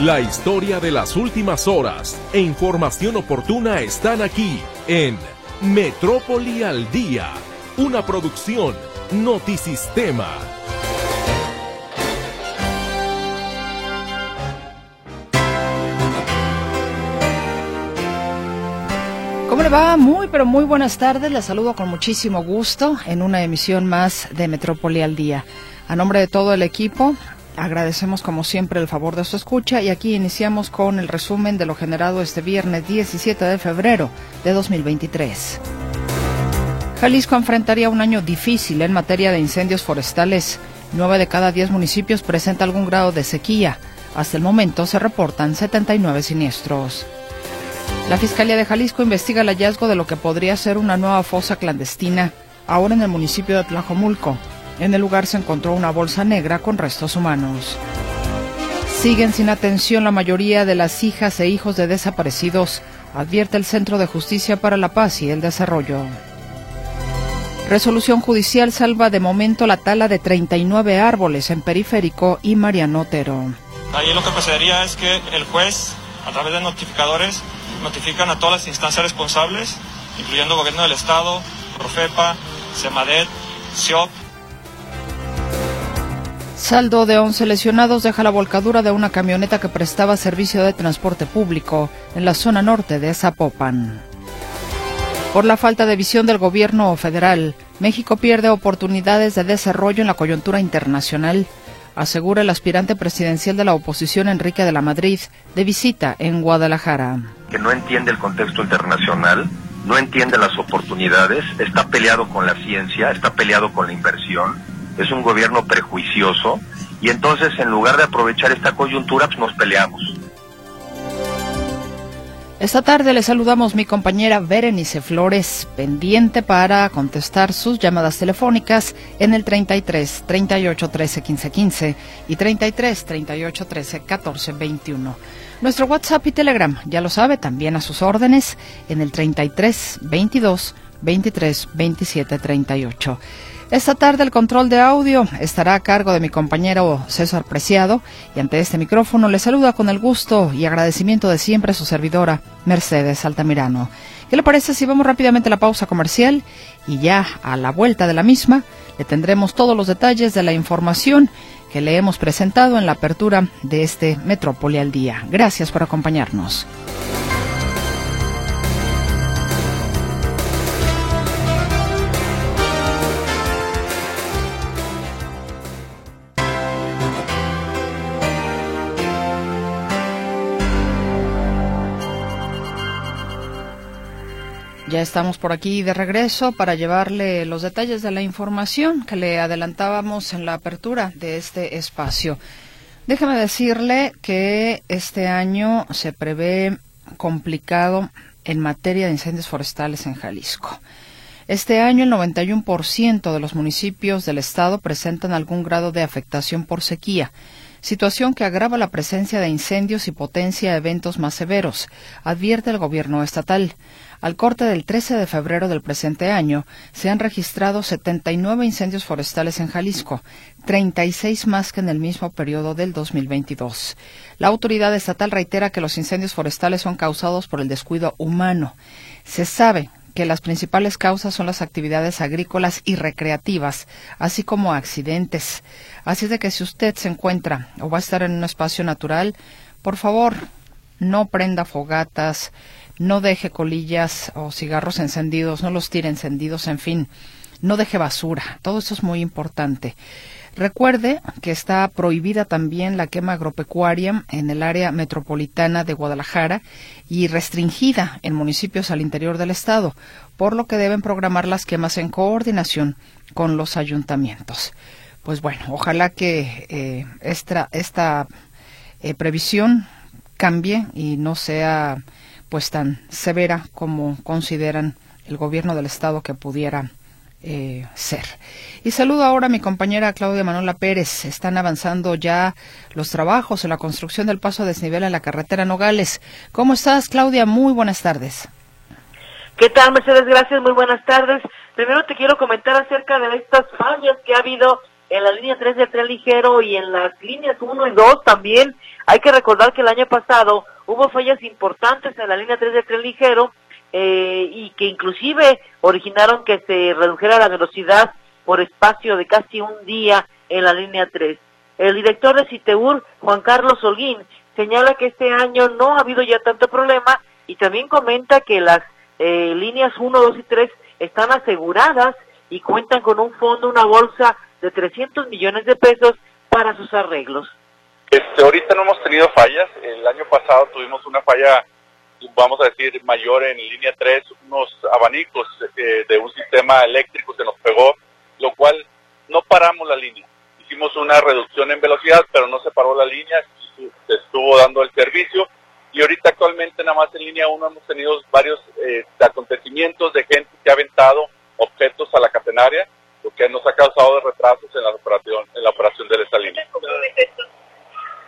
La historia de las últimas horas e información oportuna están aquí en Metrópoli al Día, una producción Notisistema. ¿Cómo le va? Muy, pero muy buenas tardes. Les saludo con muchísimo gusto en una emisión más de Metrópoli al Día. A nombre de todo el equipo, agradecemos como siempre el favor de su escucha y aquí iniciamos con el resumen de lo generado este viernes 17 de febrero de 2023. Jalisco enfrentaría un año difícil en materia de incendios forestales. Nueve de cada diez municipios presenta algún grado de sequía. Hasta el momento se reportan 79 siniestros. La Fiscalía de Jalisco investiga el hallazgo de lo que podría ser una nueva fosa clandestina, ahora en el municipio de Tlajomulco. En el lugar se encontró una bolsa negra con restos humanos. Siguen sin atención la mayoría de las hijas e hijos de desaparecidos, advierte el Centro de Justicia para la Paz y el Desarrollo. Resolución judicial salva de momento la tala de 39 árboles en Periférico y Mariano Otero. Ahí lo que procedería es que el juez, a través de notificadores, notifican a todas las instancias responsables, incluyendo Gobierno del Estado, Profepa, Semadet, SIOP. Saldo de 11 lesionados deja la volcadura de una camioneta que prestaba servicio de transporte público en la zona norte de Zapopan. Por la falta de visión del gobierno federal, México pierde oportunidades de desarrollo en la coyuntura internacional, asegura el aspirante presidencial de la oposición Enrique de la Madrid, de visita en Guadalajara. Que no entiende el contexto internacional, no entiende las oportunidades, está peleado con la ciencia, está peleado con la inversión, es un gobierno prejuicioso y entonces en lugar de aprovechar esta coyuntura pues nos peleamos. Esta tarde le saludamos mi compañera Berenice Flores, pendiente para contestar sus llamadas telefónicas en el 33 38 13 15 15 y 33 38 13 14 21. Nuestro WhatsApp y Telegram, ya lo sabe, también a sus órdenes en el 33 22 23 27 38. Esta tarde el control de audio estará a cargo de mi compañero César Preciado y ante este micrófono le saluda con el gusto y agradecimiento de siempre su servidora Mercedes Altamirano. ¿Qué le parece si vamos rápidamente a la pausa comercial y ya a la vuelta de la misma le tendremos todos los detalles de la información que le hemos presentado en la apertura de este Metrópoli al Día? Gracias por acompañarnos. Ya estamos por aquí de regreso para llevarle los detalles de la información que le adelantábamos en la apertura de este espacio. Déjame decirle que este año se prevé complicado en materia de incendios forestales en Jalisco. Este año el 91% de los municipios del estado presentan algún grado de afectación por sequía situación que agrava la presencia de incendios y potencia eventos más severos, advierte el gobierno estatal. Al corte del 13 de febrero del presente año, se han registrado 79 incendios forestales en Jalisco, 36 más que en el mismo periodo del 2022. La autoridad estatal reitera que los incendios forestales son causados por el descuido humano. Se sabe que las principales causas son las actividades agrícolas y recreativas, así como accidentes. Así de que si usted se encuentra o va a estar en un espacio natural, por favor, no prenda fogatas, no deje colillas o cigarros encendidos, no los tire encendidos, en fin, no deje basura. Todo eso es muy importante. Recuerde que está prohibida también la quema agropecuaria en el área metropolitana de Guadalajara y restringida en municipios al interior del estado, por lo que deben programar las quemas en coordinación con los ayuntamientos. Pues bueno, ojalá que eh, esta, esta eh, previsión cambie y no sea pues tan severa como consideran el gobierno del estado que pudiera eh, ser. Y saludo ahora a mi compañera Claudia Manola Pérez. Están avanzando ya los trabajos en la construcción del paso a desnivel en la carretera Nogales. ¿Cómo estás, Claudia? Muy buenas tardes. ¿Qué tal, Mercedes? Gracias, muy buenas tardes. Primero te quiero comentar acerca de estas fallas que ha habido en la línea 3 de tren ligero y en las líneas 1 y 2 también. Hay que recordar que el año pasado hubo fallas importantes en la línea 3 de tren ligero eh, y que inclusive originaron que se redujera la velocidad por espacio de casi un día en la línea 3. El director de Citeur, Juan Carlos Holguín, señala que este año no ha habido ya tanto problema y también comenta que las eh, líneas 1, 2 y 3 están aseguradas y cuentan con un fondo, una bolsa de 300 millones de pesos para sus arreglos. Este, ahorita no hemos tenido fallas. El año pasado tuvimos una falla, vamos a decir, mayor en línea 3, unos abanicos eh, de un sistema eléctrico se nos pegó, lo cual no paramos la línea. Hicimos una reducción en velocidad, pero no se paró la línea, se estuvo dando el servicio. Y ahorita actualmente nada más en línea 1 hemos tenido varios eh, acontecimientos de gente que ha aventado objetos a la catenaria, lo que nos ha causado retrasos en la operación, en la operación de esta línea.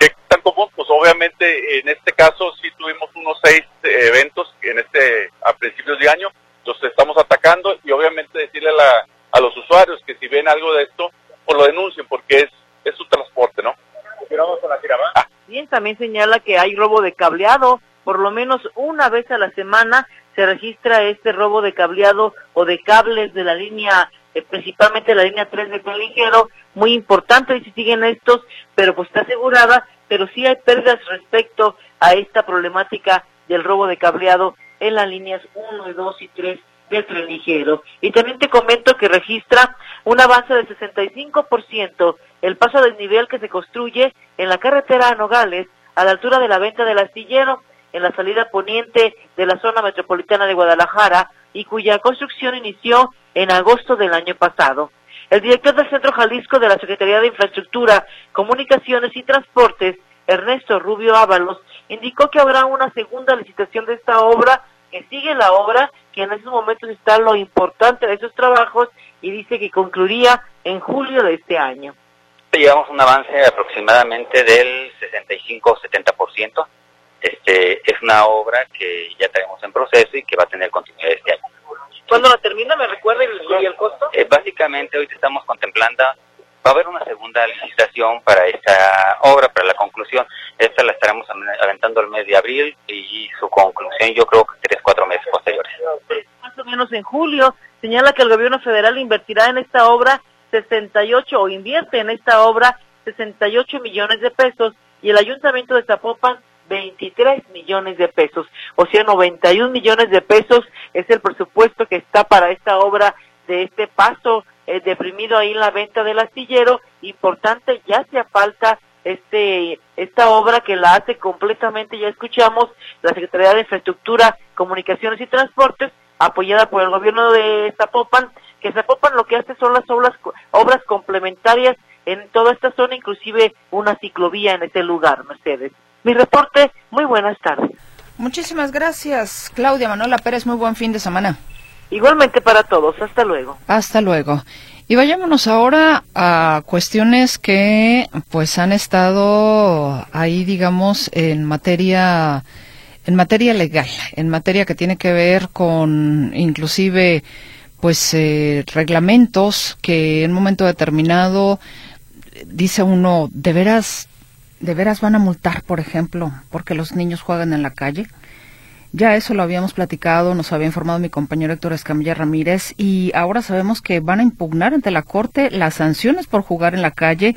¿Qué tan común? Pues obviamente en este caso sí tuvimos unos seis eh, eventos en este a principios de año, los estamos atacando y obviamente decirle a, a los usuarios que si ven algo de esto, pues lo denuncien porque es, es su transporte, ¿no? Ah. Bien, también señala que hay robo de cableado, por lo menos una vez a la semana se registra este robo de cableado o de cables de la línea, eh, principalmente la línea 3 de ligero, muy importante y si siguen estos, pero pues está asegurada, pero sí hay pérdidas respecto a esta problemática del robo de cableado en las líneas 1, 2 y 3 del tren ligero. Y también te comento que registra un avance del 65% el paso del nivel que se construye en la carretera a Nogales a la altura de la venta del astillero en la salida poniente de la zona metropolitana de Guadalajara y cuya construcción inició en agosto del año pasado. El director del Centro Jalisco de la Secretaría de Infraestructura, Comunicaciones y Transportes, Ernesto Rubio Ábalos, indicó que habrá una segunda licitación de esta obra, que sigue la obra, que en estos momentos está lo importante de esos trabajos y dice que concluiría en julio de este año. Llevamos un avance aproximadamente del 65-70%. Este, es una obra que ya tenemos en proceso y que va a tener continuidad este año. ¿Cuándo la termina? ¿Me recuerda y el costo? Eh, básicamente hoy estamos contemplando, va a haber una segunda licitación para esta obra, para la conclusión. Esta la estaremos aventando el mes de abril y su conclusión yo creo que tres, cuatro meses posteriores. Más o menos en julio señala que el gobierno federal invertirá en esta obra 68 o invierte en esta obra 68 millones de pesos y el ayuntamiento de Zapopan 23 millones de pesos. O sea, 91 millones de pesos es el presupuesto que está para esta obra de este paso eh, deprimido ahí en la venta del astillero. Importante, ya hacía falta este esta obra que la hace completamente, ya escuchamos, la Secretaría de Infraestructura, Comunicaciones y Transportes, apoyada por el gobierno de Zapopan, que Zapopan lo que hace son las obras, obras complementarias en toda esta zona, inclusive una ciclovía en este lugar, Mercedes. Mi reporte, muy buenas tardes. Muchísimas gracias, Claudia Manuela Pérez, muy buen fin de semana. Igualmente para todos, hasta luego. Hasta luego. Y vayámonos ahora a cuestiones que pues han estado ahí, digamos, en materia en materia legal, en materia que tiene que ver con inclusive pues eh, reglamentos que en un momento determinado dice uno, ¿de veras, ¿de veras van a multar, por ejemplo, porque los niños juegan en la calle? Ya eso lo habíamos platicado, nos había informado mi compañero Héctor Escamilla Ramírez y ahora sabemos que van a impugnar ante la Corte las sanciones por jugar en la calle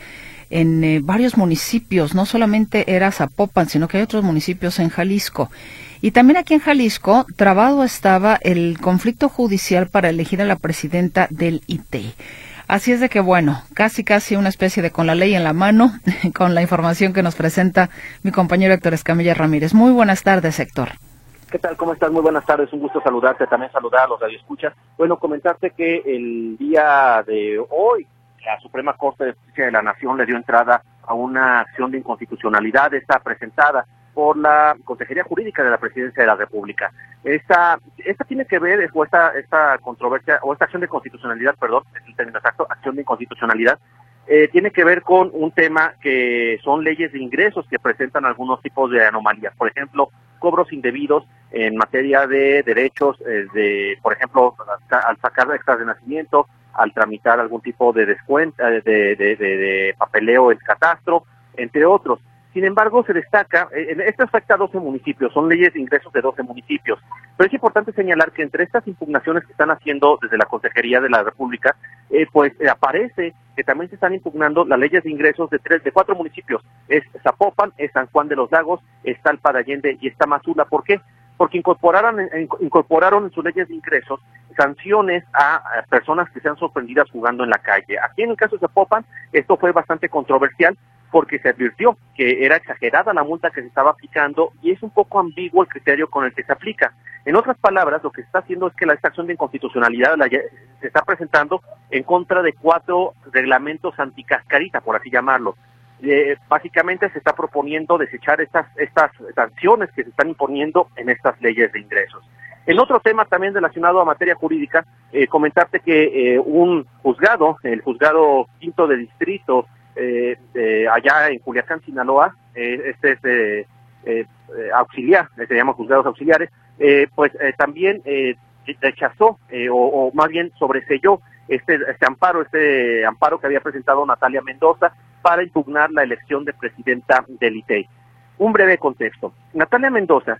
en eh, varios municipios, no solamente era Zapopan, sino que hay otros municipios en Jalisco. Y también aquí en Jalisco, trabado estaba el conflicto judicial para elegir a la presidenta del IT. Así es de que, bueno, casi casi una especie de con la ley en la mano, con la información que nos presenta mi compañero Héctor Escamilla Ramírez. Muy buenas tardes, Héctor. ¿Qué tal? ¿Cómo estás? Muy buenas tardes. Un gusto saludarte. También saludar a los radioescuchas. Bueno, comentarte que el día de hoy la Suprema Corte de Justicia de la Nación le dio entrada a una acción de inconstitucionalidad, está presentada por la Consejería Jurídica de la Presidencia de la República. Esta, esta tiene que ver, o esta, esta controversia, o esta acción de constitucionalidad, perdón, es el término exacto, acción de inconstitucionalidad, eh, tiene que ver con un tema que son leyes de ingresos que presentan algunos tipos de anomalías. Por ejemplo, cobros indebidos en materia de derechos, eh, de, por ejemplo, al sacar extras de nacimiento, al tramitar algún tipo de descuento, de, de, de, papeleo en catastro, entre otros. Sin embargo, se destaca, eh, esto afecta a 12 municipios, son leyes de ingresos de 12 municipios, pero es importante señalar que entre estas impugnaciones que están haciendo desde la Consejería de la República, eh, pues eh, aparece que también se están impugnando las leyes de ingresos de tres, de cuatro municipios, es Zapopan, es San Juan de los Lagos, está el Allende y está Mazula. ¿Por qué? Porque incorporaron, incorporaron en sus leyes de ingresos sanciones a, personas que sean sorprendidas jugando en la calle. Aquí en el caso de Zapopan, esto fue bastante controversial porque se advirtió que era exagerada la multa que se estaba aplicando y es un poco ambiguo el criterio con el que se aplica. En otras palabras, lo que se está haciendo es que la acción de inconstitucionalidad se está presentando en contra de cuatro reglamentos anticascarita, por así llamarlo. Eh, básicamente se está proponiendo desechar estas, estas sanciones que se están imponiendo en estas leyes de ingresos. En otro tema también relacionado a materia jurídica, eh, comentarte que eh, un juzgado, el juzgado quinto de distrito eh, allá en Culiacán, Sinaloa, eh, este es eh, eh, auxiliar, se llama juzgados auxiliares, pues también rechazó o, más bien sobreselló este, este amparo, este amparo que había presentado Natalia Mendoza para impugnar la elección de presidenta del ITEI. Un breve contexto. Natalia Mendoza,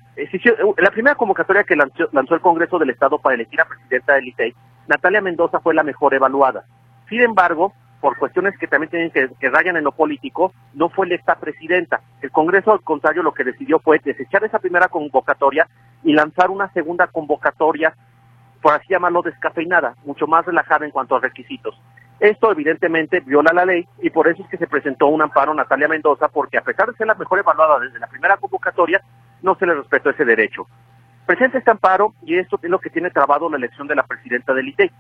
la primera convocatoria que lanzó, lanzó el Congreso del Estado para elegir a presidenta del ITEI, Natalia Mendoza fue la mejor evaluada. Sin embargo, por cuestiones que también tienen que, rayan en lo político, no fue electa presidenta. El Congreso, al contrario, lo que decidió fue desechar esa primera convocatoria y lanzar una segunda convocatoria, por así llamarlo, descafeinada, mucho más relajada en cuanto a requisitos. Esto evidentemente viola la ley y por eso es que se presentó un amparo a Natalia Mendoza, porque a pesar de ser la mejor evaluada desde la primera convocatoria, no se le respetó ese derecho. Presenta este amparo y esto es lo que tiene trabado la elección de la presidenta del ITEI.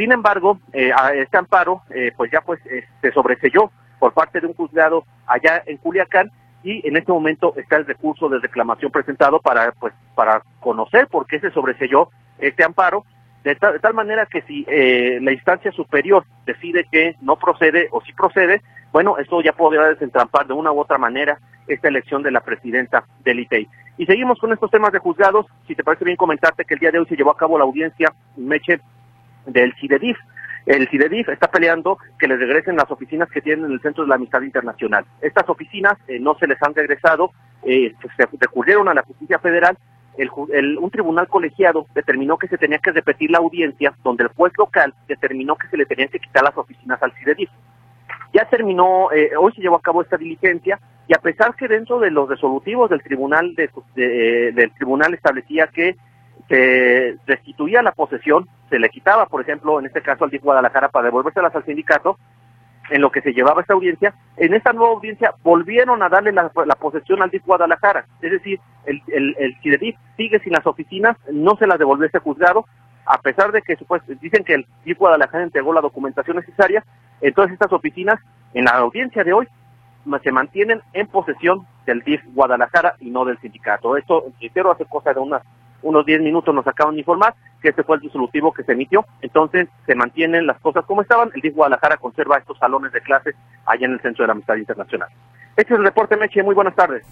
Sin embargo, eh, a este amparo, eh, pues ya pues eh, se sobreselló por parte de un juzgado allá en Culiacán y en este momento está el recurso de reclamación presentado para pues para conocer por qué se sobreselló este amparo de, tal manera que si la instancia superior decide que no procede o si procede, bueno, esto ya podrá desentrampar de una u otra manera esta elección de la presidenta del ITEI. Y seguimos con estos temas de juzgados. Si te parece bien comentarte que el día de hoy se llevó a cabo la audiencia, Meche, del CIDEDIF. El CIDEDIF está peleando que les regresen las oficinas que tienen en el Centro de la Amistad Internacional. Estas oficinas eh, no se les han regresado, eh, se recurrieron a la justicia federal. El, un tribunal colegiado determinó que se tenía que repetir la audiencia, donde el juez local determinó que se le tenían que quitar las oficinas al CIDEDIF. Ya terminó, eh, hoy se llevó a cabo esta diligencia y a pesar que dentro de los resolutivos del tribunal del tribunal establecía que se restituía la posesión, se le quitaba, por ejemplo, en este caso al DIF Guadalajara para devolvérselas al sindicato, en lo que se llevaba esta audiencia, en esta nueva audiencia volvieron a darle la, posesión al DIF Guadalajara, es decir, el, el, el sigue sin las oficinas, no se las devolvió este juzgado, a pesar de que dicen que el DIF Guadalajara entregó la documentación necesaria, entonces estas oficinas en la audiencia de hoy se mantienen en posesión del DIF Guadalajara y no del sindicato. Esto, reitero, hace cosa de unas unos 10 minutos nos acaban de informar que este fue el resolutivo que se emitió. Entonces, se mantienen las cosas como estaban. El DIF Guadalajara conserva estos salones de clase allá en el Centro de la Amistad Internacional. Este es el reporte, Meche. Muy buenas tardes.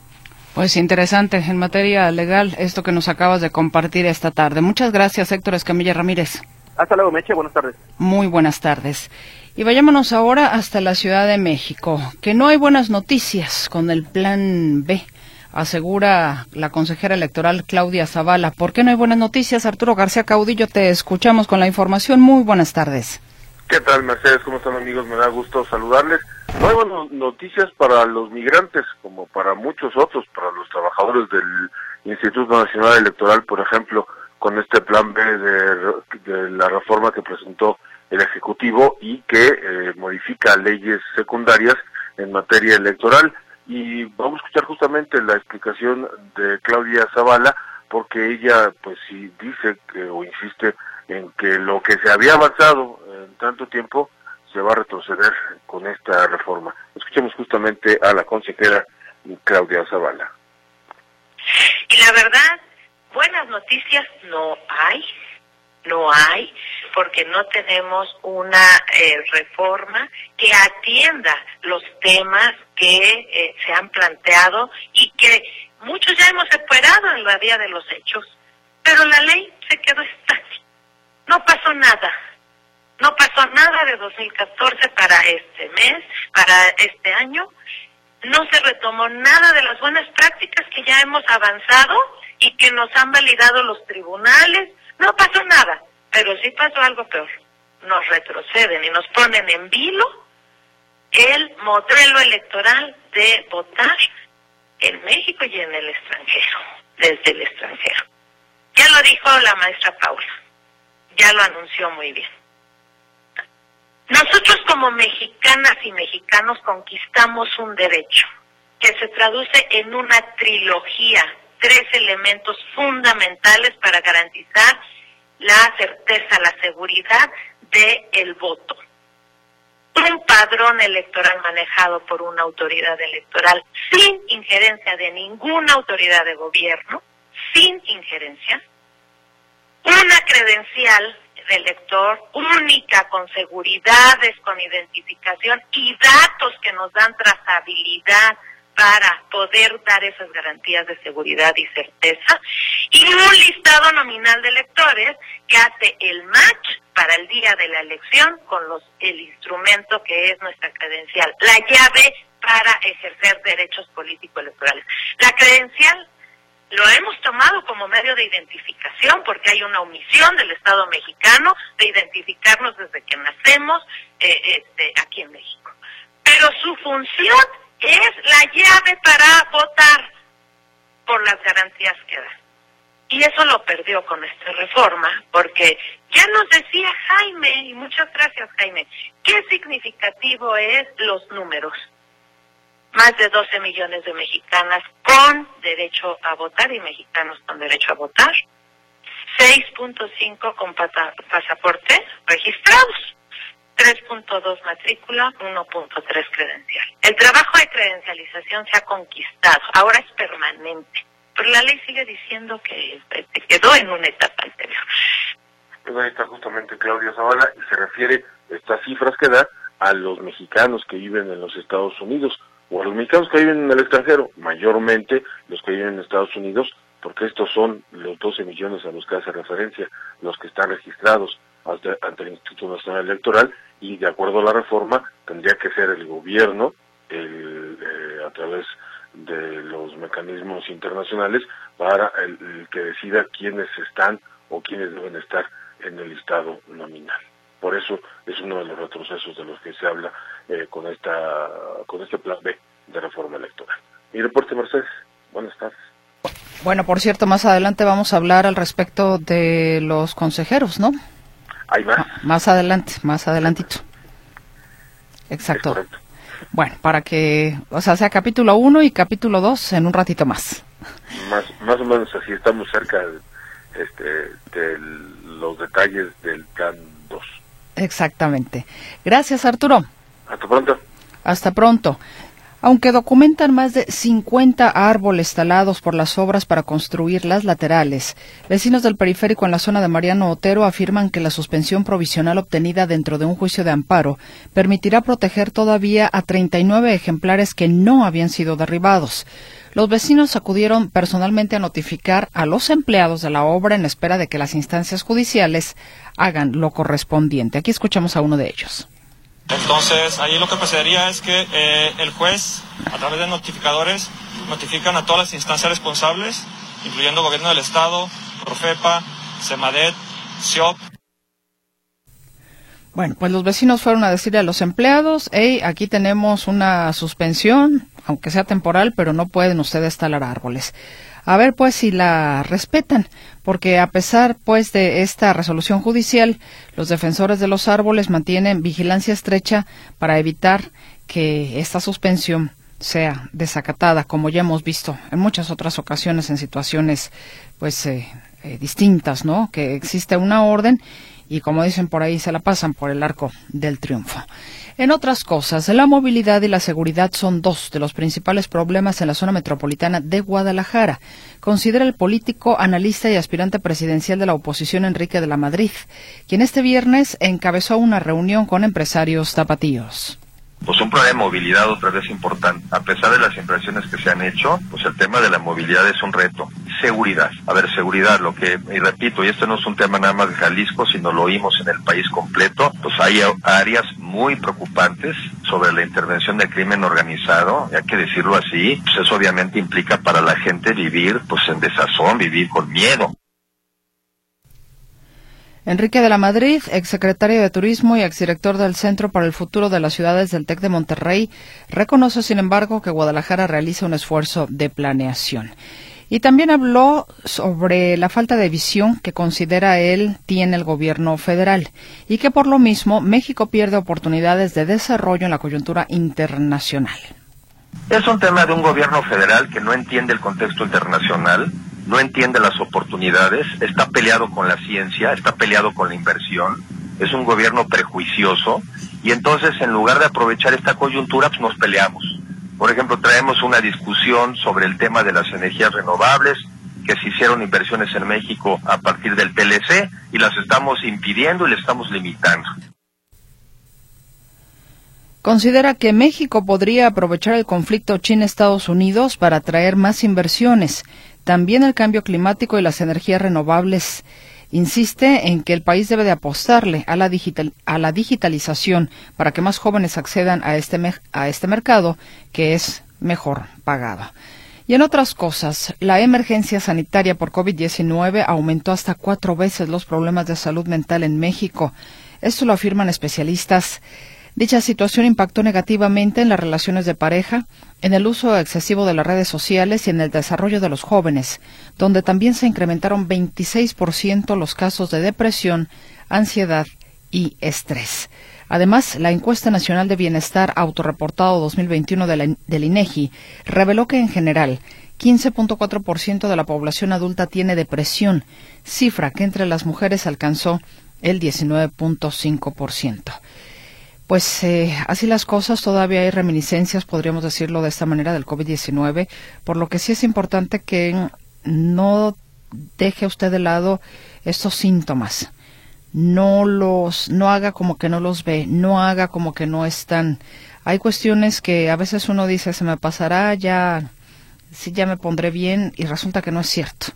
Pues interesante en materia legal esto que nos acabas de compartir esta tarde. Muchas gracias, Héctor Escamilla Ramírez. Hasta luego, Meche. Buenas tardes. Muy buenas tardes. Y vayámonos ahora hasta la Ciudad de México, que no hay buenas noticias con el Plan B asegura la consejera electoral Claudia Zavala. ¿Por qué no hay buenas noticias? Arturo García Caudillo, te escuchamos con la información. Muy buenas tardes. ¿Qué tal, Mercedes? ¿Cómo están, amigos? Me da gusto saludarles. No hay buenas noticias para los migrantes, como para muchos otros, para los trabajadores del Instituto Nacional Electoral, por ejemplo, con este plan B de, la reforma que presentó el Ejecutivo y que eh, modifica leyes secundarias en materia electoral y vamos a escuchar justamente la explicación de Claudia Zavala porque ella pues sí dice que, o insiste en que lo que se había avanzado en tanto tiempo se va a retroceder con esta reforma. Escuchemos justamente a la consejera Claudia Zavala. Y la verdad, buenas noticias no hay, no hay, porque no tenemos una eh, reforma que atienda los temas que eh, se han planteado y que muchos ya hemos esperado en la vía de los hechos. Pero la ley se quedó estática, no pasó nada. No pasó nada de 2014 para este mes, para este año. No se retomó nada de las buenas prácticas que ya hemos avanzado y que nos han validado los tribunales. No pasó nada, pero sí pasó algo peor. Nos retroceden y nos ponen en vilo el modelo electoral de votar en México y en el extranjero, desde el extranjero. Ya lo dijo la maestra Paula, ya lo anunció muy bien. Nosotros como mexicanas y mexicanos conquistamos un derecho que se traduce en una trilogía, tres elementos fundamentales para garantizar la certeza, la seguridad del el voto. Un padrón electoral manejado por una autoridad electoral sin injerencia de ninguna autoridad de gobierno, sin injerencia. Una credencial de elector única, con seguridades, con identificación y datos que nos dan trazabilidad para poder dar esas garantías de seguridad y certeza, y un listado nominal de electores que hace el match para el día de la elección con los el instrumento que es nuestra credencial, la llave para ejercer derechos políticos electorales. La credencial lo hemos tomado como medio de identificación porque hay una omisión del Estado mexicano de identificarnos desde que nacemos eh, este, aquí en México. Pero su función es la llave para votar por las garantías que da. Y eso lo perdió con esta reforma, porque ya nos decía Jaime, y muchas gracias Jaime, qué significativo es los números. Más de 12 millones de mexicanas con derecho a votar y mexicanos con derecho a votar, 6.5 con pasaporte registrados, 3.2 matrícula, 1.3 credencial. El trabajo de credencialización se ha conquistado, ahora es permanente, pero la ley sigue diciendo que quedó en una etapa anterior. Ahí está justamente Claudia Zavala y se refiere estas cifras que da a los mexicanos que viven en los Estados Unidos o a los mexicanos que viven en el extranjero, mayormente los que viven en Estados Unidos, porque estos son los 12 millones a los que hace referencia, los que están registrados ante, el Instituto Nacional Electoral, y de acuerdo a la reforma tendría que ser el gobierno, el, eh, a través de los mecanismos internacionales, para el que decida quiénes están o quiénes deben estar en el listado nominal. Por eso es uno de los retrocesos de los que se habla eh, con esta con este plan B de reforma electoral. Mi reporte, Mercedes. Buenas tardes. Bueno, por cierto, más adelante vamos a hablar al respecto de los consejeros, ¿no? Hay más. Ah, más adelante, más adelantito. Exacto. Bueno, para que, o sea, sea capítulo 1 y capítulo 2 en un ratito más. Más, más o menos así, estamos cerca de, este, de los detalles del plan 2. Exactamente. Gracias, Arturo. Hasta pronto. Hasta pronto. Aunque documentan más de 50 árboles talados por las obras para construir las laterales, vecinos del periférico en la zona de Mariano Otero afirman que la suspensión provisional obtenida dentro de un juicio de amparo permitirá proteger todavía a 39 ejemplares que no habían sido derribados. Los vecinos acudieron personalmente a notificar a los empleados de la obra en espera de que las instancias judiciales hagan lo correspondiente. Aquí escuchamos a uno de ellos. Entonces, ahí lo que procedería es que eh, el juez, a través de notificadores, notifican a todas las instancias responsables, incluyendo Gobierno del Estado, Profepa, Semadet, SIOP. Bueno, pues los vecinos fueron a decirle a los empleados, hey, aquí tenemos una suspensión, aunque sea temporal, pero no pueden ustedes talar árboles a ver pues si la respetan, porque a pesar pues de esta resolución judicial, los defensores de los árboles mantienen vigilancia estrecha para evitar que esta suspensión sea desacatada, como ya hemos visto en muchas otras ocasiones en situaciones pues eh, eh, distintas, ¿no? Que existe una orden y como dicen por ahí se la pasan por el arco del triunfo. En otras cosas, la movilidad y la seguridad son dos de los principales problemas en la zona metropolitana de Guadalajara, considera el político, analista y aspirante presidencial de la oposición Enrique de la Madrid, quien este viernes encabezó una reunión con empresarios tapatíos pues un problema de movilidad otra vez importante. A pesar de las inversiones que se han hecho, pues el tema de la movilidad es un reto. seguridad. A ver, seguridad, lo que, y repito, y esto no es un tema nada más de Jalisco, sino lo oímos en el país completo, pues hay áreas muy preocupantes sobre la intervención del crimen organizado, hay que decirlo así, pues eso obviamente implica para la gente vivir pues en desazón, vivir con miedo. Enrique de la Madrid, exsecretario de Turismo y exdirector del Centro para el Futuro de las Ciudades del TEC de Monterrey, reconoce, sin embargo, que Guadalajara realiza un esfuerzo de planeación. Y también habló sobre la falta de visión que considera él tiene el gobierno federal y que por lo mismo México pierde oportunidades de desarrollo en la coyuntura internacional. Es un tema de un gobierno federal que no entiende el contexto internacional, no entiende las oportunidades, está peleado con la ciencia, está peleado con la inversión, es un gobierno prejuicioso y entonces en lugar de aprovechar esta coyuntura pues nos peleamos. Por ejemplo, traemos una discusión sobre el tema de las energías renovables, que se hicieron inversiones en México a partir del TLC y las estamos impidiendo y le estamos limitando. Considera que México podría aprovechar el conflicto China-Estados Unidos para atraer más inversiones también el cambio climático y las energías renovables. Insiste en que el país debe de apostarle a la, a la digitalización para que más jóvenes accedan a este, a este mercado que es mejor pagado. Y en otras cosas, la emergencia sanitaria por COVID-19 aumentó hasta cuatro veces los problemas de salud mental en México. Esto lo afirman especialistas. Dicha situación impactó negativamente en las relaciones de pareja, en el uso excesivo de las redes sociales y en el desarrollo de los jóvenes, donde también se incrementaron 26% los casos de depresión, ansiedad y estrés. Además, la encuesta nacional de bienestar autorreportado 2021 del INEGI reveló que en general 15.4% de la población adulta tiene depresión, cifra que entre las mujeres alcanzó el 19.5%. Pues eh, así las cosas, todavía hay reminiscencias, podríamos decirlo de esta manera, del COVID-19, por lo que sí es importante que no deje usted de lado estos síntomas. No los, no haga como que no los ve, no haga como que no están. Hay cuestiones que a veces uno dice, se me pasará, ya, sí, ya me pondré bien, y resulta que no es cierto.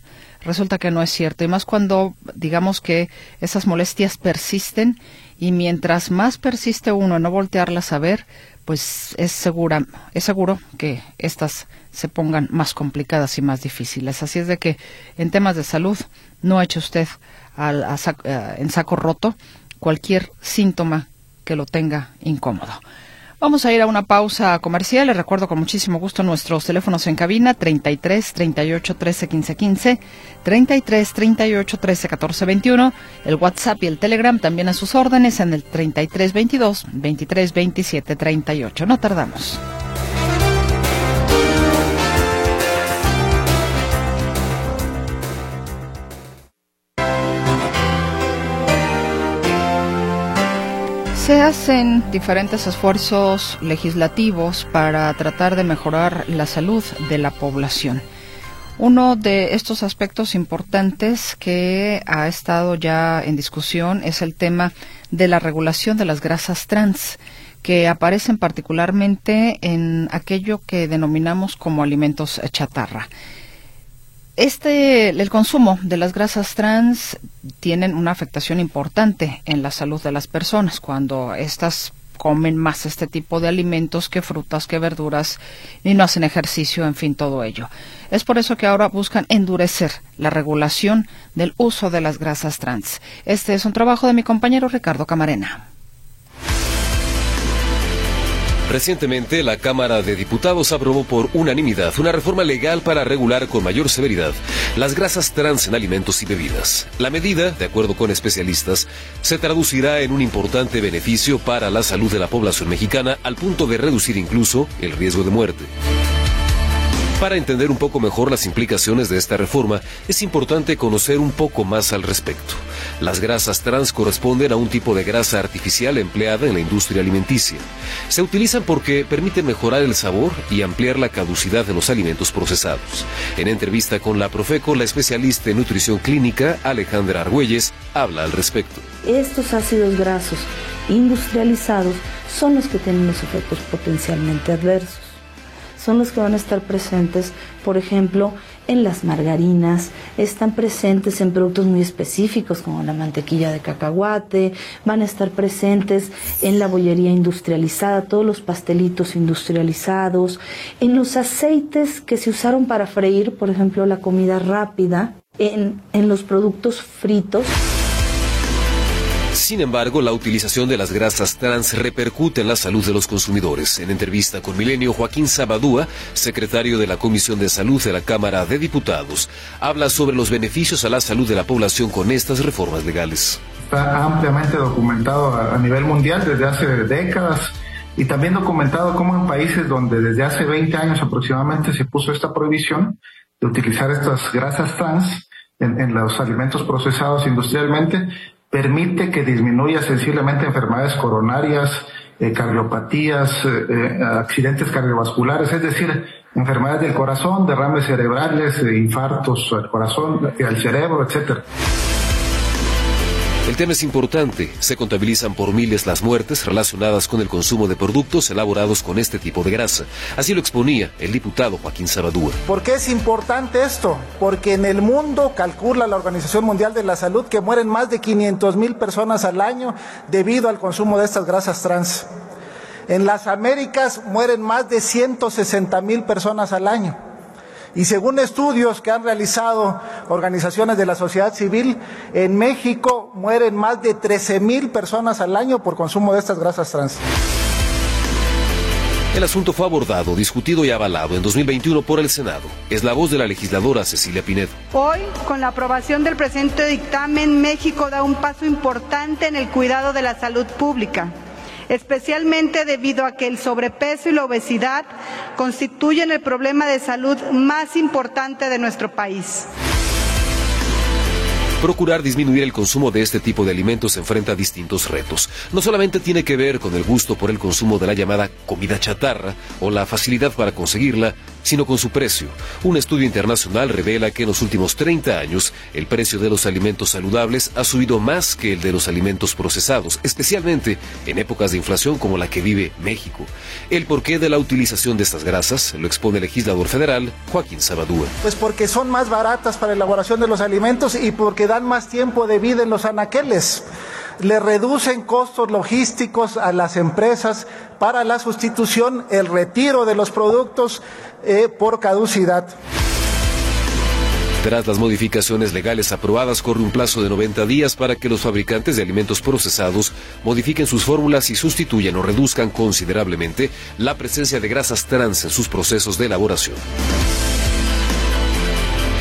Resulta que no es cierto. Y más cuando, digamos que esas molestias persisten y mientras más persiste uno en no voltearlas a ver, pues es segura, es seguro que estas se pongan más complicadas y más difíciles. Así es de que en temas de salud no eche usted al, eh, en saco roto cualquier síntoma que lo tenga incómodo. Vamos a ir a una pausa comercial. Les recuerdo con muchísimo gusto nuestros teléfonos en cabina 33 38 13 15 15, 33 38 13 14 21, el WhatsApp y el Telegram también a sus órdenes en el 33 22 23 27 38. No tardamos. Se hacen diferentes esfuerzos legislativos para tratar de mejorar la salud de la población. Uno de estos aspectos importantes que ha estado ya en discusión es el tema de la regulación de las grasas trans, que aparecen particularmente en aquello que denominamos como alimentos chatarra. Este, el consumo de las grasas trans tienen una afectación importante en la salud de las personas cuando estas comen más este tipo de alimentos que frutas, que verduras y no hacen ejercicio, en fin, todo ello. Es por eso que ahora buscan endurecer la regulación del uso de las grasas trans. Este es un trabajo de mi compañero Ricardo Camarena. Recientemente, la Cámara de Diputados aprobó por unanimidad una reforma legal para regular con mayor severidad las grasas trans en alimentos y bebidas. La medida, de acuerdo con especialistas, se traducirá en un importante beneficio para la salud de la población mexicana al punto de reducir incluso el riesgo de muerte. Para entender un poco mejor las implicaciones de esta reforma, es importante conocer un poco más al respecto. Las grasas trans corresponden a un tipo de grasa artificial empleada en la industria alimenticia. Se utilizan porque permiten mejorar el sabor y ampliar la caducidad de los alimentos procesados. En entrevista con la Profeco, la especialista en nutrición clínica, Alejandra Argüelles, habla al respecto. Estos ácidos grasos industrializados son los que tienen los efectos potencialmente adversos son los que van a estar presentes, por ejemplo, en las margarinas, están presentes en productos muy específicos como la mantequilla de cacahuate, van a estar presentes en la bollería industrializada, todos los pastelitos industrializados, en los aceites que se usaron para freír, por ejemplo, la comida rápida, en, en los productos fritos. Sin embargo, la utilización de las grasas trans repercute en la salud de los consumidores. En entrevista con Milenio, Joaquín Sabadúa, secretario de la Comisión de Salud de la Cámara de Diputados, habla sobre los beneficios a la salud de la población con estas reformas legales. Está ampliamente documentado a nivel mundial desde hace décadas y también documentado cómo en países donde desde hace 20 años aproximadamente se puso esta prohibición de utilizar estas grasas trans en, en los alimentos procesados industrialmente, permite que disminuya sensiblemente enfermedades coronarias, eh, cardiopatías, eh, eh, accidentes cardiovasculares, es decir, enfermedades del corazón, derrames cerebrales, infartos al corazón, al cerebro, etcétera. El tema es importante. Se contabilizan por miles las muertes relacionadas con el consumo de productos elaborados con este tipo de grasa. Así lo exponía el diputado Joaquín Sabadúa. ¿Por qué es importante esto? Porque en el mundo calcula la Organización Mundial de la Salud que mueren más de 500 mil personas al año debido al consumo de estas grasas trans. En las Américas mueren más de 160 mil personas al año. Y según estudios que han realizado organizaciones de la sociedad civil, en México mueren más de 13 mil personas al año por consumo de estas grasas trans. El asunto fue abordado, discutido y avalado en 2021 por el Senado. Es la voz de la legisladora Cecilia Pinedo. Hoy, con la aprobación del presente dictamen, México da un paso importante en el cuidado de la salud pública especialmente debido a que el sobrepeso y la obesidad constituyen el problema de salud más importante de nuestro país. Procurar disminuir el consumo de este tipo de alimentos enfrenta distintos retos. No solamente tiene que ver con el gusto por el consumo de la llamada comida chatarra o la facilidad para conseguirla, sino con su precio. Un estudio internacional revela que en los últimos 30 años el precio de los alimentos saludables ha subido más que el de los alimentos procesados, especialmente en épocas de inflación como la que vive México. El porqué de la utilización de estas grasas lo expone el legislador federal Joaquín Sabadúa. Pues porque son más baratas para la elaboración de los alimentos y porque dan más tiempo de vida en los anaqueles le reducen costos logísticos a las empresas para la sustitución, el retiro de los productos eh, por caducidad. Tras las modificaciones legales aprobadas, corre un plazo de 90 días para que los fabricantes de alimentos procesados modifiquen sus fórmulas y sustituyan o reduzcan considerablemente la presencia de grasas trans en sus procesos de elaboración.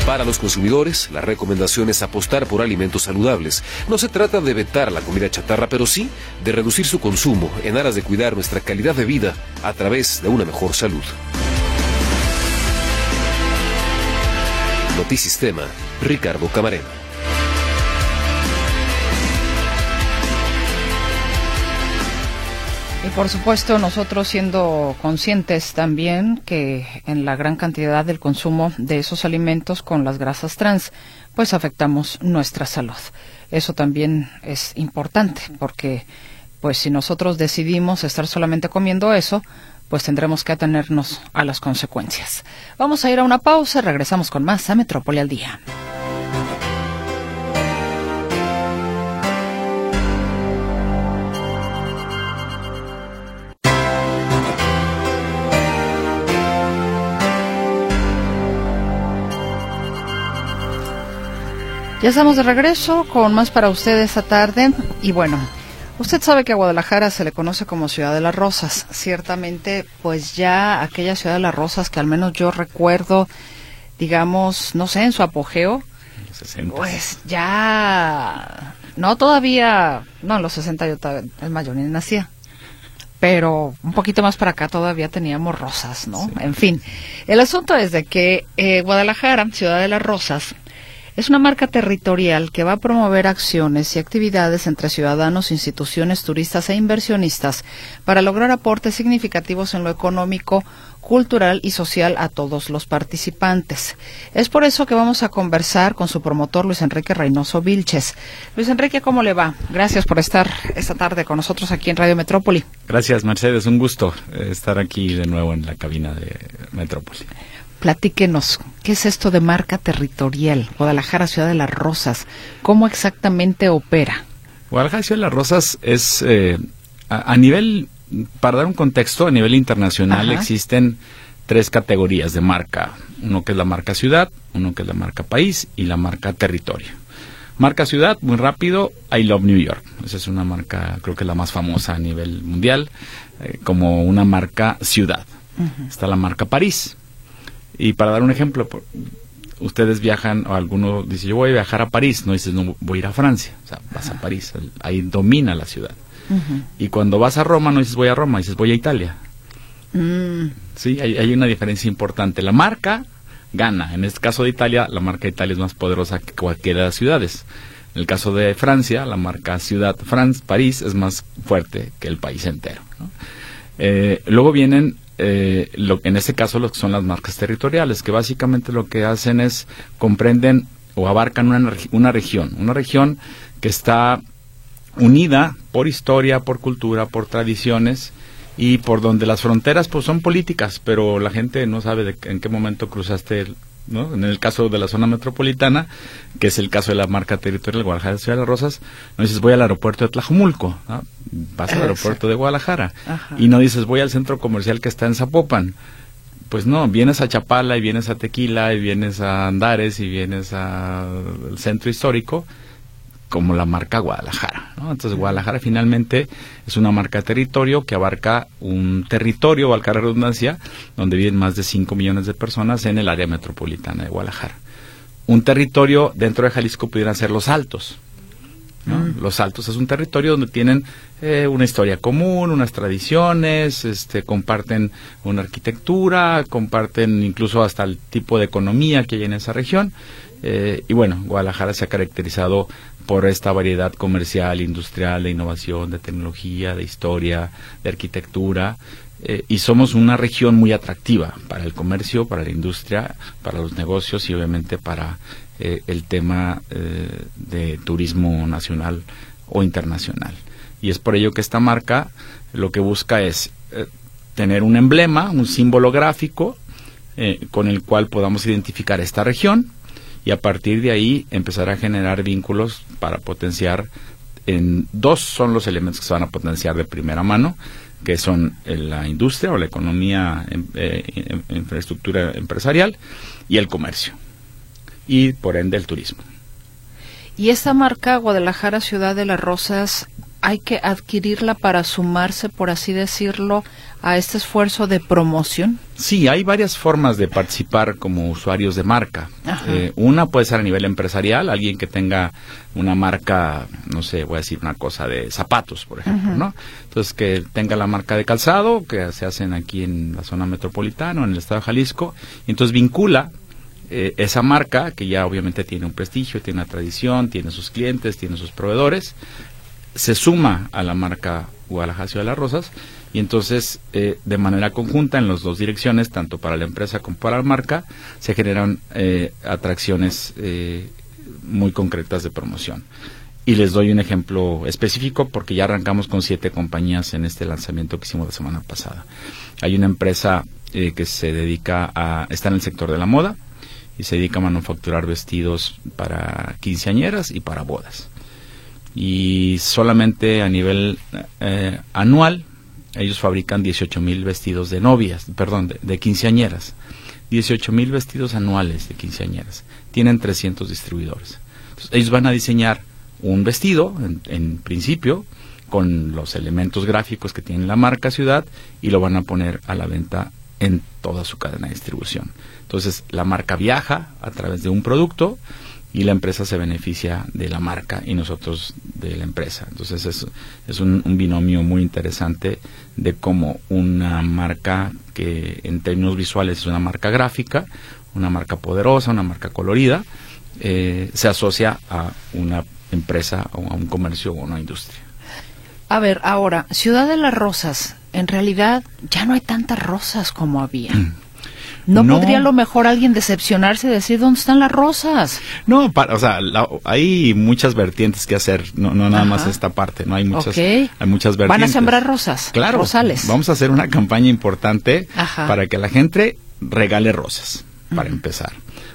Para los consumidores, la recomendación es apostar por alimentos saludables. No se trata de vetar la comida chatarra, pero sí de reducir su consumo en aras de cuidar nuestra calidad de vida a través de una mejor salud. Notisistema, Ricardo Camarena. Y por supuesto nosotros siendo conscientes también que en la gran cantidad del consumo de esos alimentos con las grasas trans, pues afectamos nuestra salud. Eso también es importante porque pues si nosotros decidimos estar solamente comiendo eso, pues tendremos que atenernos a las consecuencias. Vamos a ir a una pausa, regresamos con más a Metrópoli al día. Ya estamos de regreso con más para ustedes esta tarde y bueno, usted sabe que a Guadalajara se le conoce como Ciudad de las Rosas. Ciertamente, pues ya aquella Ciudad de las Rosas que al menos yo recuerdo, digamos, no sé, en su apogeo, pues ya, no todavía, no, en los 60 yo es mayor, ni nacía pero un poquito más para acá todavía teníamos rosas, ¿no? En fin, el asunto es de que eh, Guadalajara, Ciudad de las Rosas, Es una marca territorial que va a promover acciones y actividades entre ciudadanos, instituciones, turistas e inversionistas para lograr aportes significativos en lo económico, cultural y social a todos los participantes. Es por eso que vamos a conversar con su promotor Luis Enrique Reynoso Vilches. Luis Enrique, ¿cómo le va? Gracias por estar esta tarde con nosotros aquí en Radio Metrópoli. Gracias, Mercedes. Un gusto eh, estar aquí de nuevo en la cabina de Metrópoli. Platíquenos, ¿qué es esto de marca territorial? Guadalajara, Ciudad de las Rosas, ¿cómo exactamente opera? Guadalajara, Ciudad de las Rosas es, eh, a, nivel, para dar un contexto, a nivel internacional existen tres categorías de marca. Uno que es la marca ciudad, uno que es la marca país y la marca territorio. Marca ciudad, muy rápido, I Love New York. Esa es una marca, creo que la más famosa a nivel mundial, eh, como una marca ciudad. Está la marca París, y para dar un ejemplo, ustedes viajan, o alguno dice, yo voy a viajar a París, no dices, no, voy a ir a Francia, o sea, vas a París, ahí domina la ciudad. Y cuando vas a Roma, no dices, voy a Roma, dices, voy a Italia. Mm. Sí, hay, hay, una diferencia importante. La marca gana. En este caso de Italia, la marca Italia es más poderosa que cualquiera de las ciudades. En el caso de Francia, la marca Ciudad France, París, es más fuerte que el país entero. Eh, luego vienen eh, lo, en este caso lo que son las marcas territoriales, que básicamente lo que hacen es comprenden o abarcan una, una región, una región que está unida por historia, por cultura, por tradiciones y por donde las fronteras pues son políticas, pero la gente no sabe de en qué momento cruzaste en el caso de la zona metropolitana, que es el caso de la marca territorial Guadalajara Ciudad de Rosas, no dices voy al aeropuerto de Tlajumulco, vas al aeropuerto de Guadalajara. Y no dices voy al centro comercial que está en Zapopan. Pues no, vienes a Chapala y vienes a Tequila y vienes a Andares y vienes al centro histórico como la marca Guadalajara. ¿no? Entonces Guadalajara finalmente es una marca territorio que abarca un territorio, valga la redundancia, donde viven más de 5 millones de personas en el área metropolitana de Guadalajara. Un territorio dentro de Jalisco pudieran ser los Altos. Mm. Los Altos es un territorio donde tienen eh, una historia común, unas tradiciones, este, comparten una arquitectura, comparten incluso hasta el tipo de economía que hay en esa región. Eh, y bueno, Guadalajara se ha caracterizado por esta variedad comercial, industrial, de innovación, de tecnología, de historia, de arquitectura. Eh, y somos una región muy atractiva para el comercio, para la industria, para los negocios y obviamente para eh, el tema eh, de turismo nacional o internacional. Y es por ello que esta marca lo que busca es tener un emblema, un símbolo gráfico con el cual podamos identificar esta región y a partir de ahí empezar a generar vínculos para potenciar en dos son los elementos que se van a potenciar de primera mano que son la industria o la economía em, eh, em, infraestructura empresarial y el comercio y por ende el turismo. Y esta marca Guadalajara Ciudad de las Rosas hay que adquirirla para sumarse, por así decirlo, a este esfuerzo de promoción? Sí, hay varias formas de participar como usuarios de marca. Eh, una puede ser a nivel empresarial, alguien que tenga una marca, no sé, voy a decir una cosa de zapatos, por ejemplo, ¿no? Entonces, que tenga la marca de calzado, que se hacen aquí en la zona metropolitana, en el estado de Jalisco, y entonces vincula eh, esa marca, que ya obviamente tiene un prestigio, tiene una tradición, tiene sus clientes, tiene sus proveedores, se suma a la marca Guadalajara Ciudad de las Rosas y entonces eh, de manera conjunta en las dos direcciones, tanto para la empresa como para la marca, se generan eh, atracciones eh, muy concretas de promoción. Y les doy un ejemplo específico porque ya arrancamos con siete compañías en este lanzamiento que hicimos la semana pasada. Hay una empresa que se dedica a, está en el sector de la moda y se dedica a manufacturar vestidos para quinceañeras y para bodas y solamente a nivel eh, anual ellos fabrican 18 mil vestidos de novias, perdón, de, de quinceañeras. 18 mil vestidos anuales de quinceañeras. Tienen 300 distribuidores. ellos van a diseñar un vestido, en, en, principio, con los elementos gráficos que tiene la marca ciudad y lo van a poner a la venta en toda su cadena de distribución. Entonces, la marca viaja a través de un producto y la empresa se beneficia de la marca y nosotros de la empresa. Entonces es, es un, binomio muy interesante de cómo una marca que en términos visuales es una marca gráfica, una marca poderosa, una marca colorida, eh, se asocia a una empresa o a un comercio o a una industria. A ver, ahora, Ciudad de las Rosas, en realidad ya no hay tantas rosas como había. ¿No, podría a lo mejor alguien decepcionarse y decir dónde están las rosas? No, o sea, hay muchas vertientes que hacer, no, no nada más esta parte, no hay muchas, hay muchas vertientes. Van a sembrar rosas, claro, rosales. Vamos a hacer una campaña importante para que la gente regale rosas, para empezar.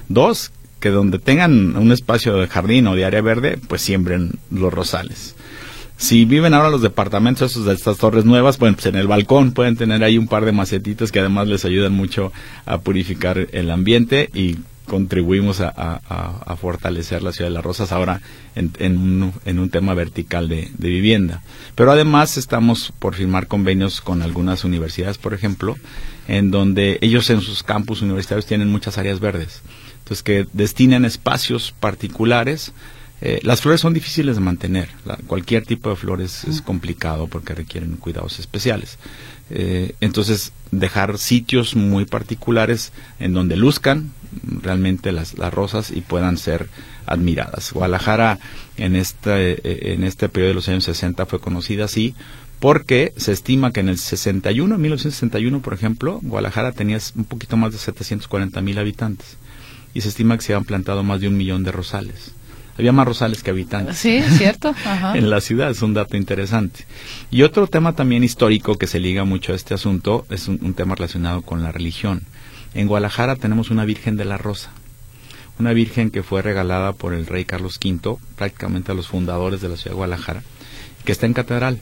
Dos, que donde tengan un espacio de jardín o de área verde, pues siembren los rosales. Si viven ahora los departamentos esos de estas torres nuevas, bueno, pues en el balcón pueden tener ahí un par de macetitas que además les ayudan mucho a purificar el ambiente y contribuimos a, fortalecer la ciudad de las rosas ahora en, un, tema vertical de, vivienda. Pero además estamos por firmar convenios con algunas universidades, por ejemplo, en donde ellos en sus campus universitarios tienen muchas áreas verdes. Entonces que destinen espacios particulares eh, las flores son difíciles de mantener. cualquier tipo de flores es complicado porque requieren cuidados especiales. Eh, entonces, dejar sitios muy particulares en donde luzcan realmente las, rosas y puedan ser admiradas. Guadalajara en este, eh, en este periodo de los años 60 fue conocida así porque se estima que en el 61, 1961, por ejemplo, Guadalajara tenía un poquito más de 740 mil habitantes y se estima que se habían plantado más de un millón de rosales. Había más rosales que habitantes. Sí, cierto. en la ciudad, es un dato interesante. Y otro tema también histórico que se liga mucho a este asunto es un, tema relacionado con la religión. En Guadalajara tenemos una Virgen de la Rosa, una Virgen que fue regalada por el rey Carlos V, prácticamente a los fundadores de la ciudad de Guadalajara, que está en catedral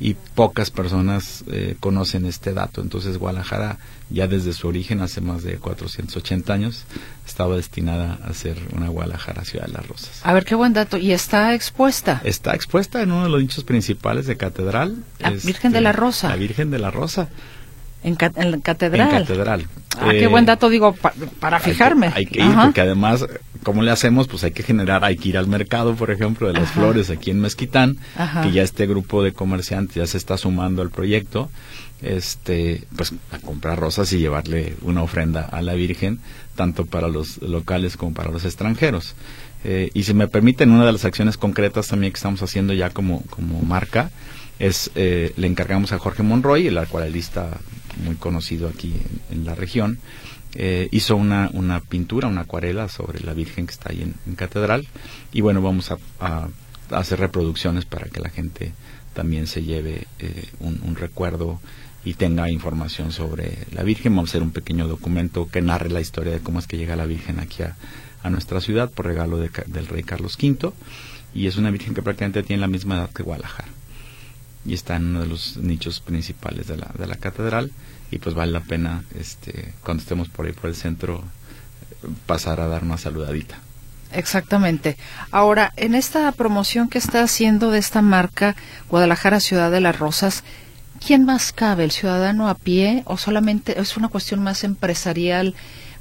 y pocas personas eh, conocen este dato. Entonces Guadalajara ya desde su origen, hace más de 480 años, estaba destinada a ser una Guadalajara Ciudad de las Rosas. A ver qué buen dato. ¿Y está expuesta? Está expuesta en uno de los nichos principales de Catedral. La Virgen de la Rosa. La Virgen de la Rosa. En, la catedral. En catedral. Ah, qué buen eh, dato, digo, para fijarme. Hay que, ir, porque además, ¿cómo le hacemos? Pues hay que generar, hay que ir al mercado, por ejemplo, de las flores aquí en Mezquitán, que ya este grupo de comerciantes ya se está sumando al proyecto, este, pues a comprar rosas y llevarle una ofrenda a la Virgen, tanto para los locales como para los extranjeros. Eh, y si me permiten, una de las acciones concretas también que estamos haciendo ya como, como marca, es eh, le encargamos a Jorge Monroy, el acuarelista muy conocido aquí en, la región, eh, hizo una, una, pintura, una acuarela sobre la Virgen que está ahí en, Catedral. Y bueno, vamos a, hacer reproducciones para que la gente también se lleve eh, un, recuerdo y tenga información sobre la Virgen. Vamos a hacer un pequeño documento que narre la historia de cómo es que llega la Virgen aquí a, nuestra ciudad por regalo del rey Carlos V. Y es una Virgen que prácticamente tiene la misma edad que Guadalajara. Y está en uno de los nichos principales de la, de la catedral y pues vale la pena este cuando estemos por ahí por el centro pasar a dar una saludadita. Exactamente. Ahora, en esta promoción que está haciendo de esta marca Guadalajara Ciudad de las Rosas, ¿quién más cabe? ¿El ciudadano a pie o solamente es una cuestión más empresarial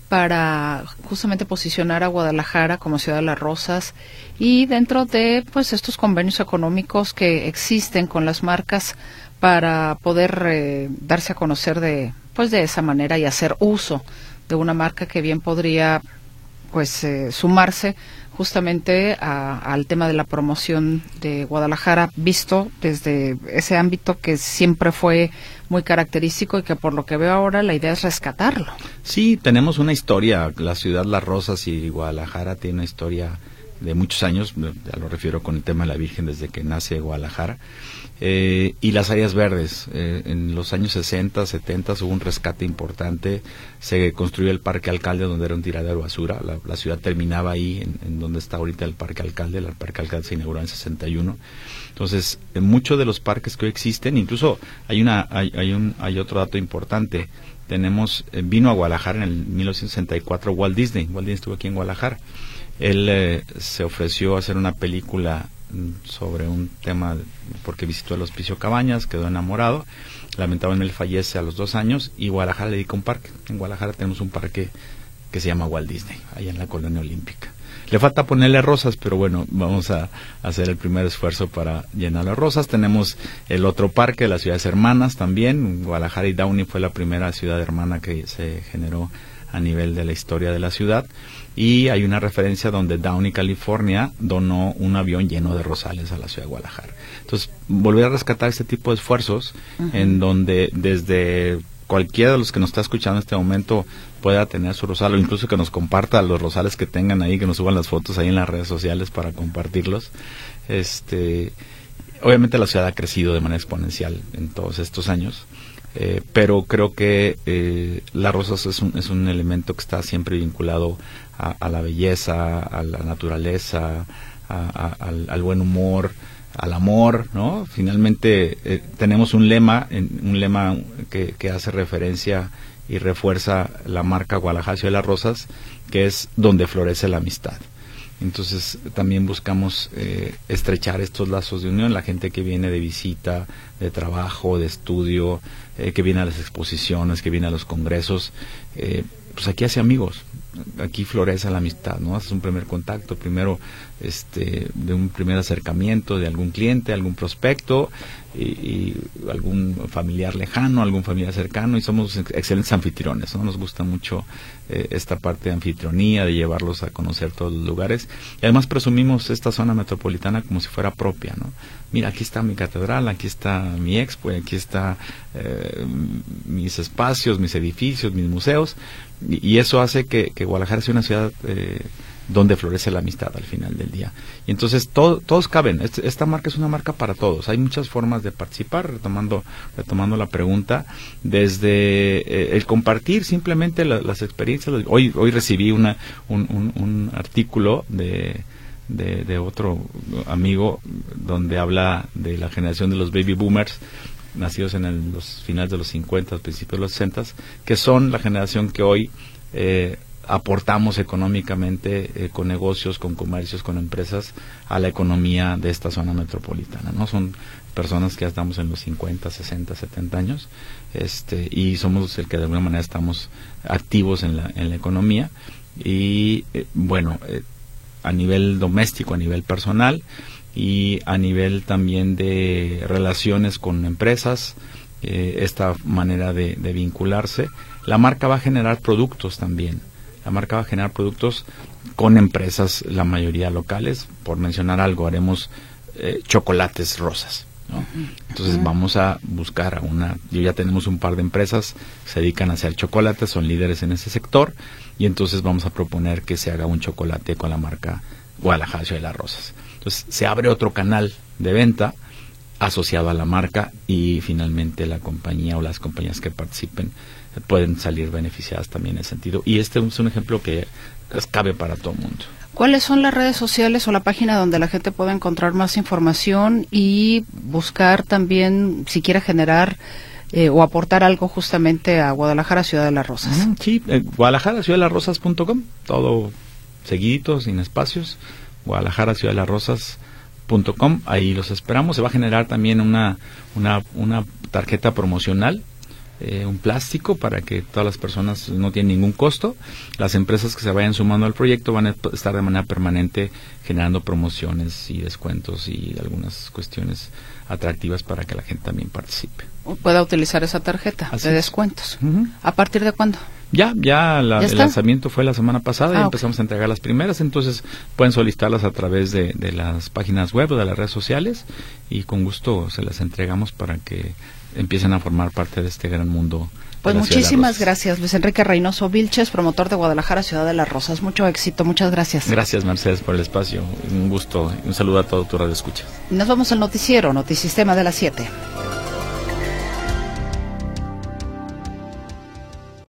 para justamente posicionar a Guadalajara como ciudad de las rosas y dentro de pues estos convenios económicos que existen con las marcas para poder eh, darse a conocer de pues de esa manera y hacer uso de una marca que bien podría pues eh, sumarse justamente al tema de la promoción de Guadalajara visto desde ese ámbito que siempre fue muy característico y que por lo que veo ahora la idea es rescatarlo. Sí, tenemos una historia, la ciudad Las Rosas y Guadalajara tiene una historia de muchos años, ya lo refiero con el tema de la Virgen desde que nace Guadalajara. Eh, y las áreas verdes. Eh, en los años 60, 70 hubo un rescate importante. Se construyó el Parque Alcalde, donde era un tiradero de basura. La, ciudad terminaba ahí, en, donde está ahorita el Parque Alcalde. El Parque Alcalde se inauguró en 61. Entonces, en muchos de los parques que hoy existen, incluso hay, una, hay, hay, un, hay otro dato importante. Tenemos, eh, vino a Guadalajara en el 1964 Walt Disney. Walt Disney estuvo aquí en Guadalajara. Él se ofreció a hacer una película sobre un tema porque visitó el hospicio Cabañas, quedó enamorado, lamentablemente él fallece a los dos años y Guadalajara le dedica un parque. En Guadalajara tenemos un parque que se llama Walt Disney, allá en la colonia olímpica. Le falta ponerle rosas, pero bueno, vamos a hacer el primer esfuerzo para llenar las rosas. Tenemos el otro parque, las ciudades hermanas también. Guadalajara y Downey fue la primera ciudad hermana que se generó a nivel de la historia de la ciudad. Y hay una referencia donde Downey, California, donó un avión lleno de rosales a la ciudad de Guadalajara. Entonces, volver a rescatar este tipo de esfuerzos en donde desde cualquiera de los que nos está escuchando en este momento pueda tener su rosal o incluso que nos comparta los rosales que tengan ahí, que nos suban las fotos ahí en las redes sociales para compartirlos. Este, obviamente la ciudad ha crecido de manera exponencial en todos estos años, eh, pero creo que eh, las rosas es un, es un elemento que está siempre vinculado a, la belleza, a la naturaleza, al, buen humor, al amor, ¿no? Finalmente eh, tenemos un lema, un lema que, que, hace referencia y refuerza la marca Guadalajara de las Rosas, que es donde florece la amistad. Entonces también buscamos eh, estrechar estos lazos de unión, la gente que viene de visita, de trabajo, de estudio, eh, que viene a las exposiciones, que viene a los congresos, pues aquí hace amigos, aquí florece la amistad, ¿no? Haces un primer contacto, primero este, de un primer acercamiento de algún cliente, algún prospecto, y, algún familiar lejano, algún familiar cercano, y somos excelentes anfitriones, ¿no? Nos gusta mucho eh, esta parte de anfitrionía, de llevarlos a conocer todos los lugares, y además presumimos esta zona metropolitana como si fuera propia, ¿no? Mira, aquí está mi catedral, aquí está mi expo, aquí está eh, mis espacios, mis edificios, mis museos, y, eso hace que, que, Guadalajara sea una ciudad eh, donde florece la amistad al final del día. Y entonces todos caben. esta marca es una marca para todos. Hay muchas formas de participar, retomando, retomando la pregunta, desde eh, el compartir simplemente las experiencias. Hoy, hoy recibí una, un, un, artículo de, de, otro amigo donde habla de la generación de los baby boomers nacidos en los finales de los 50, principios de los 60, que son la generación que hoy eh, aportamos económicamente eh, con negocios, con comercios, con empresas a la economía de esta zona metropolitana. No son personas que ya estamos en los 50, 60, 70 años este, y somos el que de alguna manera estamos activos en la, en la economía y eh, bueno, a nivel doméstico, a nivel personal, y a nivel también de relaciones con empresas, eh, esta manera de, vincularse. La marca va a generar productos también. La marca va a generar productos con empresas, la mayoría locales. Por mencionar algo, haremos eh, chocolates rosas. Entonces vamos a buscar a una, yo ya tenemos un par de empresas que se dedican a hacer chocolates, son líderes en ese sector y entonces vamos a proponer que se haga un chocolate con la marca Guadalajara de las Rosas. Entonces se abre otro canal de venta asociado a la marca y finalmente la compañía o las compañías que participen pueden salir beneficiadas también en ese sentido. Y este es un ejemplo que cabe para todo el mundo. ¿Cuáles son las redes sociales o la página donde la gente puede encontrar más información y buscar también, si quiere generar eh, o aportar algo justamente a Guadalajara, Ciudad de las Rosas? sí, eh, Guadalajara, Ciudad de las Rosas.com, todo seguidito, sin espacios. Guadalajara, Ciudad de las Rosas. ahí los esperamos. Se va a generar también una, una, una tarjeta promocional eh, un plástico para que todas las personas no tienen ningún costo. Las empresas que se vayan sumando al proyecto van a estar de manera permanente generando promociones y descuentos y algunas cuestiones atractivas para que la gente también participe. Pueda utilizar esa tarjeta de descuentos. ¿A partir de cuándo? Ya, ya, el lanzamiento fue la semana pasada y ah, empezamos a entregar las primeras, entonces pueden solicitarlas a través de, de, las páginas web o de las redes sociales y con gusto se las entregamos para que empiecen a formar parte de este gran mundo. Pues muchísimas gracias, Luis Enrique Reynoso Vilches, promotor de Guadalajara, Ciudad de las Rosas. Mucho éxito, muchas gracias. Gracias, Mercedes, por el espacio. Un gusto. Un saludo a todo tu radio escucha. Nos vamos al noticiero, Notisistema de las 7.